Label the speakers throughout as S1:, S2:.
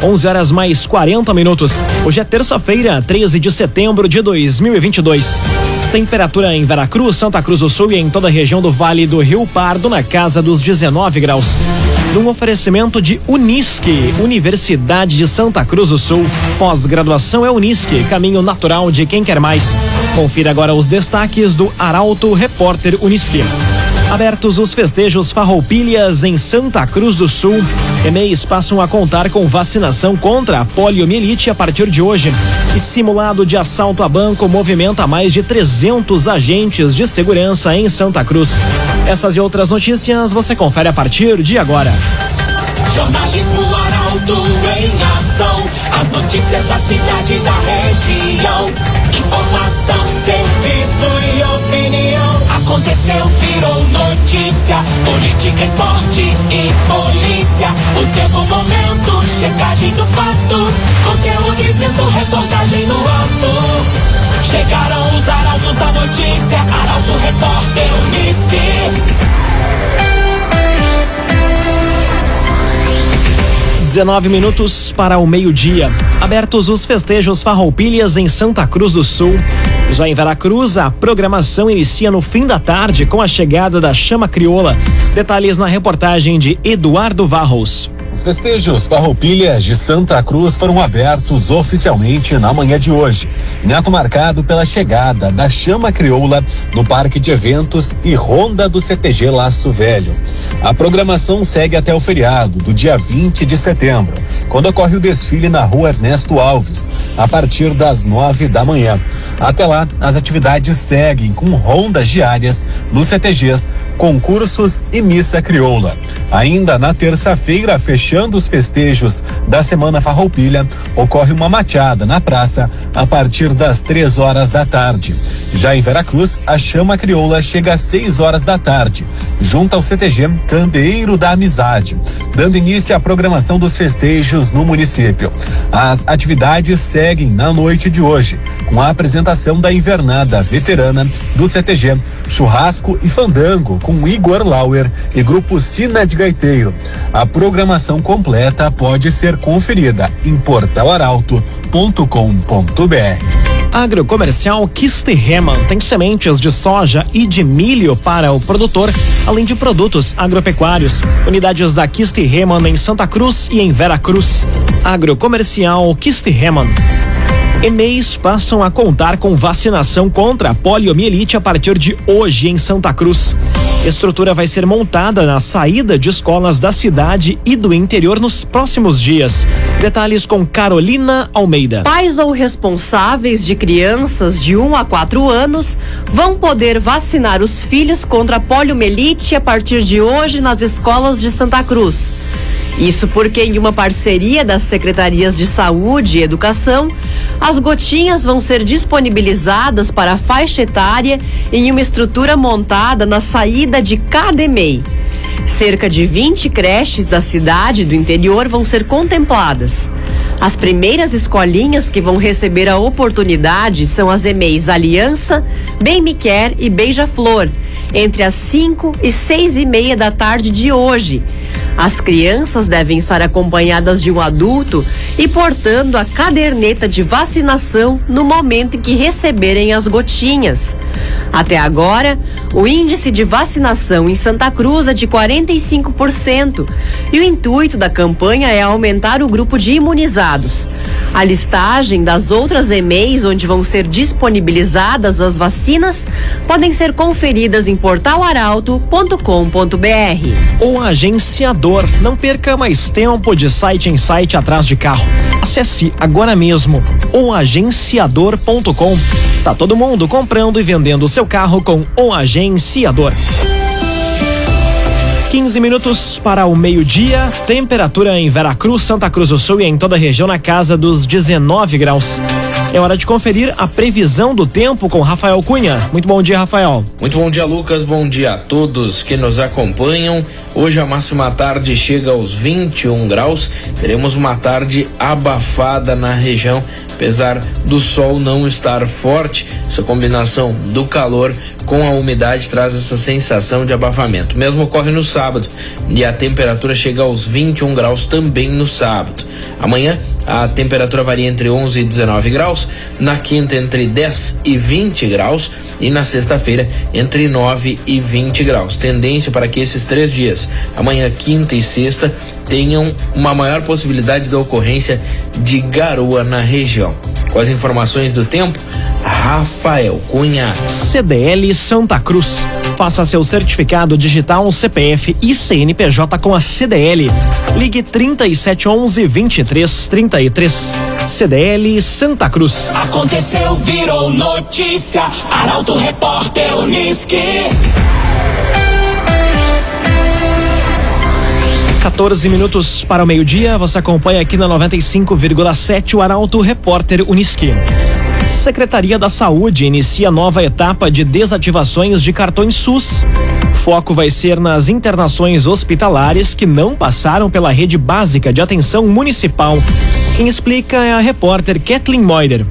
S1: 11 horas mais 40 minutos. Hoje é terça-feira, 13 de setembro de 2022. Temperatura em Veracruz, Santa Cruz do Sul e em toda a região do Vale do Rio Pardo na casa dos 19 graus. Num oferecimento de Unisque, Universidade de Santa Cruz do Sul. Pós-graduação é Unisque, caminho natural de quem quer mais. Confira agora os destaques do Arauto Repórter Unisque. Abertos os festejos Farroupilhas em Santa Cruz do Sul. EMEIs passam a contar com vacinação contra a poliomielite a partir de hoje. E simulado de assalto a banco movimenta mais de 300 agentes de segurança em Santa Cruz. Essas e outras notícias você confere a partir de agora.
S2: Jornalismo Arauto em ação. As notícias da cidade e da região. Informação. Aconteceu, virou notícia. Política, esporte e polícia. O tempo, momento, checagem do fato. Conteúdo dizendo, reportagem no ato. Chegaram os arautos da notícia. Arauto, repórter, Unisque.
S1: 19 minutos para o meio-dia. Abertos os festejos Farroupilhas em Santa Cruz do Sul. Já em Veracruz, a programação inicia no fim da tarde com a chegada da Chama Crioula. Detalhes na reportagem de Eduardo Varros.
S3: Os festejos Farroupilhas de Santa Cruz foram abertos oficialmente na manhã de hoje. Neto marcado pela chegada da Chama Crioula no Parque de Eventos e Ronda do CTG Laço Velho. A programação segue até o feriado, do dia 20 de setembro, quando ocorre o desfile na rua Ernesto Alves, a partir das nove da manhã. Até lá, as atividades seguem com rondas diárias nos CTGs, concursos e missa crioula. Ainda na terça-feira, fechando os festejos da Semana Farroupilha, ocorre uma mateada na praça a partir das três horas da tarde. Já em Veracruz, a chama crioula chega às seis horas da tarde, junto ao CTG Candeeiro da Amizade, dando início à programação dos festejos no município. As atividades seguem na noite de hoje, com a apresentação da invernada veterana do CTG, churrasco e fandango com Igor Lauer e grupo Sina de Gaiteiro. A programação completa pode ser conferida em portalaralto.com.br.
S1: Agrocomercial Kisterreman tem sementes de soja e de milho para o produtor, além de produtos agropecuários. Unidades da Kisterreman em Santa Cruz e em Veracruz. Agrocomercial Kisterreman. EMEIs passam a contar com vacinação contra a poliomielite a partir de hoje em Santa Cruz. Estrutura vai ser montada na saída de escolas da cidade e do interior nos próximos dias. Detalhes com Carolina Almeida.
S4: Pais ou responsáveis de crianças de 1 a 4 anos vão poder vacinar os filhos contra a poliomielite a partir de hoje nas escolas de Santa Cruz. Isso porque, em uma parceria das secretarias de Saúde e Educação, as gotinhas vão ser disponibilizadas para a faixa etária em uma estrutura montada na saída de cada EMEI. Cerca de 20 creches da cidade do interior vão ser contempladas. As primeiras escolinhas que vão receber a oportunidade são as EMEIs Aliança, Bem Me Quer e Beija-Flor, entre as 5 e 6 e meia da tarde de hoje. As crianças devem estar acompanhadas de um adulto e portando a caderneta de vacinação no momento em que receberem as gotinhas. Até agora, o índice de vacinação em Santa Cruz é de 45% e o intuito da campanha é aumentar o grupo de imunizados. A listagem das outras EMEIs onde vão ser disponibilizadas as vacinas podem ser conferidas em portalaralto.com.br.
S1: O agenciador. Não perca mais tempo de site em site atrás de carro. Acesse agora mesmo oagenciador.com. Tá todo mundo comprando e vendendo seu carro com o agenciador. 15 minutos para o meio-dia. Temperatura em Veracruz, Santa Cruz do Sul e em toda a região na casa dos 19 graus. É hora de conferir a previsão do tempo com Rafael Cunha. Muito bom dia, Rafael.
S5: Muito bom dia, Lucas. Bom dia a todos que nos acompanham. Hoje a máxima tarde chega aos 21 graus. Teremos uma tarde abafada na região apesar do sol não estar forte. Essa combinação do calor com a umidade traz essa sensação de abafamento. O mesmo ocorre no sábado e a temperatura chega aos 21 graus também no sábado. Amanhã a temperatura varia entre 11 e 19 graus, na quinta entre 10 e 20 graus e na sexta-feira entre 9 e 20 graus. Tendência para que esses três dias, amanhã, quinta e sexta, tenham uma maior possibilidade da ocorrência de garoa na região. Com as informações do tempo, Rafael Cunha.
S1: CDL Santa Cruz. Faça seu certificado digital CPF e CNPJ com a CDL. Ligue 3711 2333. CDL Santa Cruz.
S2: Aconteceu, virou notícia. Arauto Repórter Uniski.
S1: 14 minutos para o meio-dia, você acompanha aqui na 95,7 o Arauto Repórter Uniski. Secretaria da Saúde inicia nova etapa de desativações de cartões SUS. Foco vai ser nas internações hospitalares que não passaram pela rede básica de atenção municipal. Quem explica é a repórter Kathleen Moider.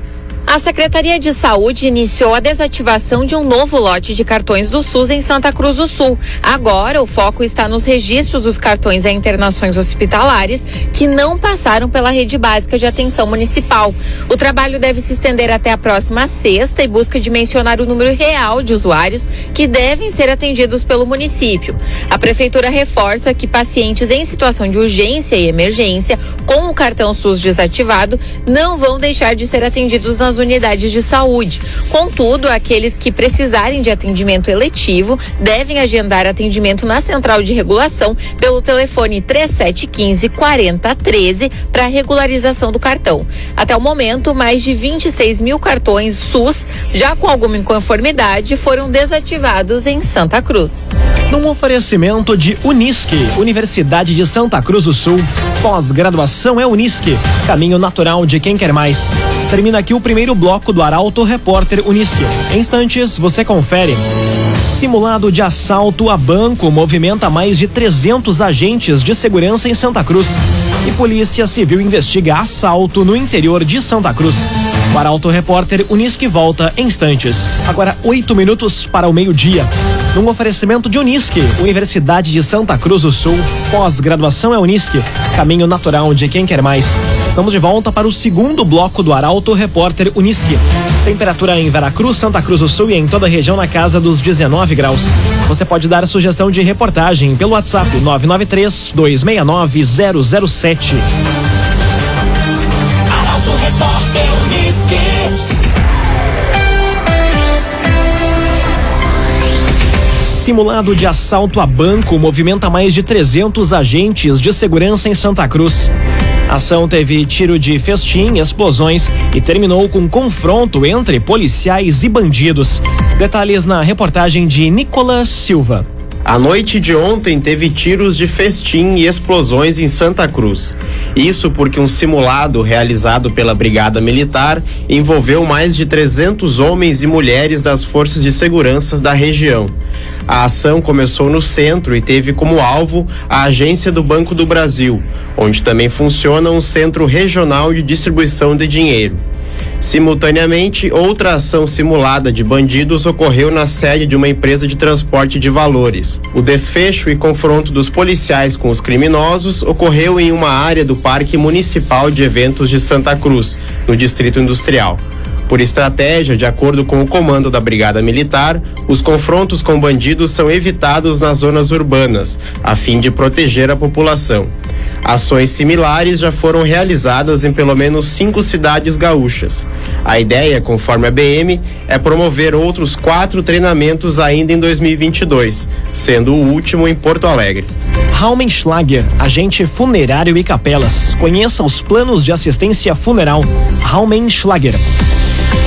S6: A Secretaria de Saúde iniciou a desativação de um novo lote de cartões do SUS em Santa Cruz do Sul. Agora, o foco está nos registros dos cartões a internações hospitalares que não passaram pela rede básica de atenção municipal. O trabalho deve se estender até a próxima sexta e busca dimensionar o número real de usuários que devem ser atendidos pelo município. A Prefeitura reforça que pacientes em situação de urgência e emergência com o cartão SUS desativado não vão deixar de ser atendidos nas unidades de saúde. Contudo, aqueles que precisarem de atendimento eletivo devem agendar atendimento na central de regulação pelo telefone 3715 4013 para regularização do cartão. Até o momento, mais de 26 mil cartões SUS, já com alguma inconformidade, foram desativados em Santa Cruz.
S1: Num oferecimento de Unisque, Universidade de Santa Cruz do Sul. Pós-graduação é Unisque, caminho natural de quem quer mais. Termina aqui o primeiro bloco do Arauto Repórter Unisque. Em instantes, você confere. Simulado de assalto a banco movimenta mais de 300 agentes de segurança em Santa Cruz. E Polícia Civil investiga assalto no interior de Santa Cruz. O Arauto Repórter Unisque volta em instantes. Agora, oito minutos para o meio-dia. Num oferecimento de Unisque, Universidade de Santa Cruz do Sul. Pós-graduação é Unisque, caminho natural de quem quer mais. Estamos de volta para o segundo bloco do Arauto Repórter Unisque. Temperatura em Veracruz, Santa Cruz do Sul e em toda a região na casa dos 19 graus. Você pode dar sugestão de reportagem pelo WhatsApp 993 269 007. Simulado de assalto a banco movimenta mais de 300 agentes de segurança em Santa Cruz. A ação teve tiro de festim, explosões e terminou com confronto entre policiais e bandidos. Detalhes na reportagem de Nicolas Silva.
S7: A noite de ontem teve tiros de festim e explosões em Santa Cruz. Isso porque um simulado realizado pela Brigada Militar envolveu mais de 300 homens e mulheres das forças de segurança da região. A ação começou no centro e teve como alvo a agência do Banco do Brasil, onde também funciona um centro regional de distribuição de dinheiro. Simultaneamente, outra ação simulada de bandidos ocorreu na sede de uma empresa de transporte de valores. O desfecho e confronto dos policiais com os criminosos ocorreu em uma área do Parque Municipal de Eventos de Santa Cruz, no Distrito Industrial. Por estratégia, de acordo com o comando da Brigada Militar, os confrontos com bandidos são evitados nas zonas urbanas, a fim de proteger a população. Ações similares já foram realizadas em pelo menos cinco cidades gaúchas. A ideia, conforme a BM, é promover outros quatro treinamentos ainda em 2022, sendo o último em Porto Alegre.
S1: Raumenschlager, agente funerário e capelas. Conheça os planos de assistência funeral. Raumenschlager.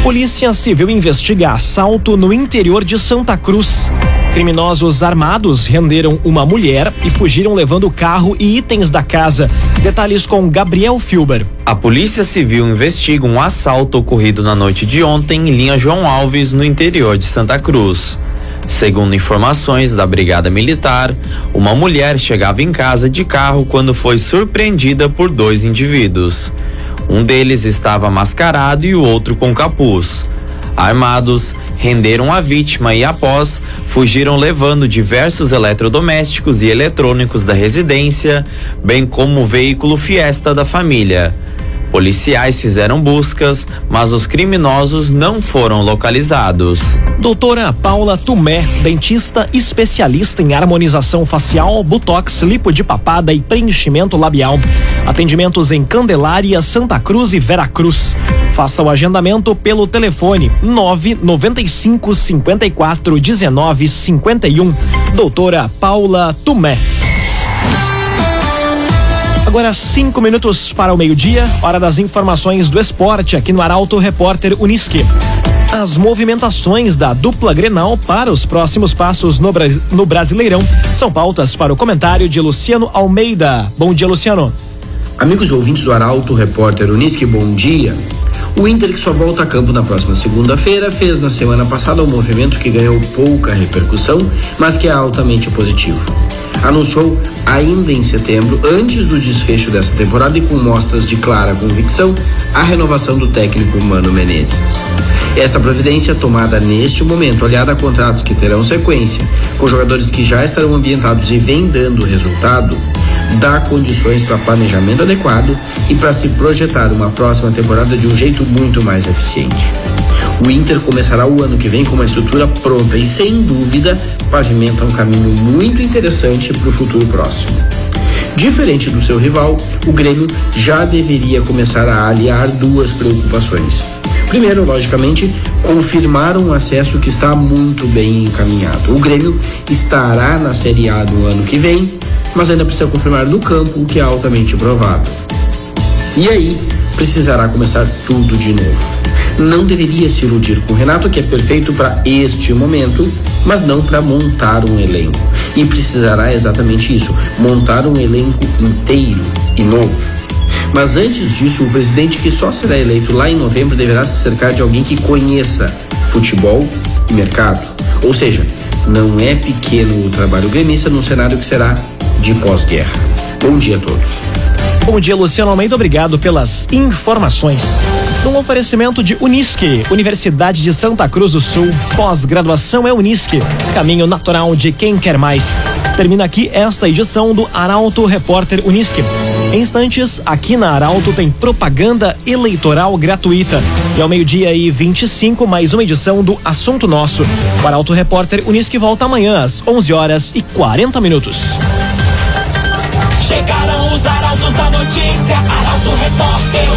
S1: Polícia Civil investiga assalto no interior de Santa Cruz. Criminosos armados renderam uma mulher e fugiram levando carro e itens da casa. Detalhes com Gabriel Filber.
S8: A Polícia Civil investiga um assalto ocorrido na noite de ontem em linha João Alves, no interior de Santa Cruz. Segundo informações da Brigada Militar, uma mulher chegava em casa de carro quando foi surpreendida por dois indivíduos. Um deles estava mascarado e o outro com capuz. Armados, renderam a vítima e, após, fugiram levando diversos eletrodomésticos e eletrônicos da residência, bem como o veículo Fiesta da família. Policiais fizeram buscas, mas os criminosos não foram localizados.
S1: Doutora Paula Tumé, dentista especialista em harmonização facial, botox, lipo de papada e preenchimento labial. Atendimentos em Candelária, Santa Cruz e Veracruz. Faça o agendamento pelo telefone 995 54 19 51. Doutora Paula Tumé. Agora cinco minutos para o meio-dia, hora das informações do esporte aqui no Arauto Repórter Uniski. As movimentações da dupla Grenal para os próximos passos no, no Brasileirão são pautas para o comentário de Luciano Almeida. Bom dia, Luciano.
S9: Amigos ouvintes do Arauto Repórter Uniski, bom dia. O Inter, que só volta a campo na próxima segunda-feira, fez na semana passada um movimento que ganhou pouca repercussão, mas que é altamente positivo anunciou ainda em setembro, antes do desfecho dessa temporada e com mostras de clara convicção, a renovação do técnico Mano Menezes. Essa providência tomada neste momento, aliada a contratos que terão sequência, com jogadores que já estarão ambientados e vem dando resultado, dá condições para planejamento adequado e para se projetar uma próxima temporada de um jeito muito mais eficiente. O Inter começará o ano que vem com uma estrutura pronta e, sem dúvida, pavimenta um caminho muito interessante para o futuro próximo. Diferente do seu rival, o Grêmio já deveria começar a aliar duas preocupações. Primeiro, logicamente, confirmar um acesso que está muito bem encaminhado. O Grêmio estará na Série A no ano que vem, mas ainda precisa confirmar no campo, o que é altamente provável. E aí, precisará começar tudo de novo não deveria se iludir com o Renato, que é perfeito para este momento, mas não para montar um elenco. E precisará exatamente isso: montar um elenco inteiro e novo. Mas antes disso, o presidente que só será eleito lá em novembro deverá se cercar de alguém que conheça futebol e mercado. Ou seja, não é pequeno o trabalho gremista num cenário que será de pós-guerra. Bom dia a todos.
S1: Bom dia, Luciano Almeida. Obrigado pelas informações. Num oferecimento de Unisque, Universidade de Santa Cruz do Sul. Pós-graduação é Unisque, caminho natural de quem quer mais. Termina aqui esta edição do Arauto Repórter Unisque. Em instantes, aqui na Arauto tem propaganda eleitoral gratuita. E ao meio-dia e 25, mais uma edição do Assunto Nosso. O Arauto Repórter Unisque volta amanhã às 11 horas e 40 minutos.
S2: Chegaram os arautos da notícia, Arauto Repórter